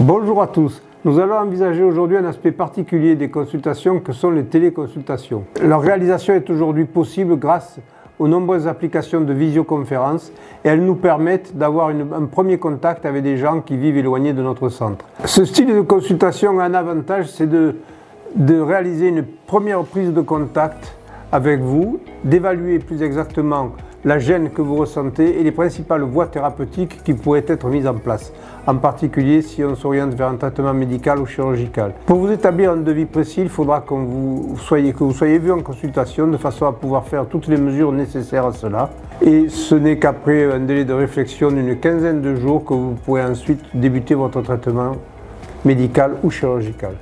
Bonjour à tous. Nous allons envisager aujourd'hui un aspect particulier des consultations que sont les téléconsultations. Leur réalisation est aujourd'hui possible grâce aux nombreuses applications de visioconférence et elles nous permettent d'avoir un premier contact avec des gens qui vivent éloignés de notre centre. Ce style de consultation a un avantage, c'est de, de réaliser une première prise de contact avec vous, d'évaluer plus exactement la gêne que vous ressentez et les principales voies thérapeutiques qui pourraient être mises en place, en particulier si on s'oriente vers un traitement médical ou chirurgical. Pour vous établir un devis précis, il faudra que vous soyez, vu en consultation de façon à pouvoir faire toutes les mesures nécessaires à cela. Et ce n'est qu'après un délai de réflexion d'une quinzaine de jours que vous pourrez ensuite débuter votre traitement médical ou chirurgical.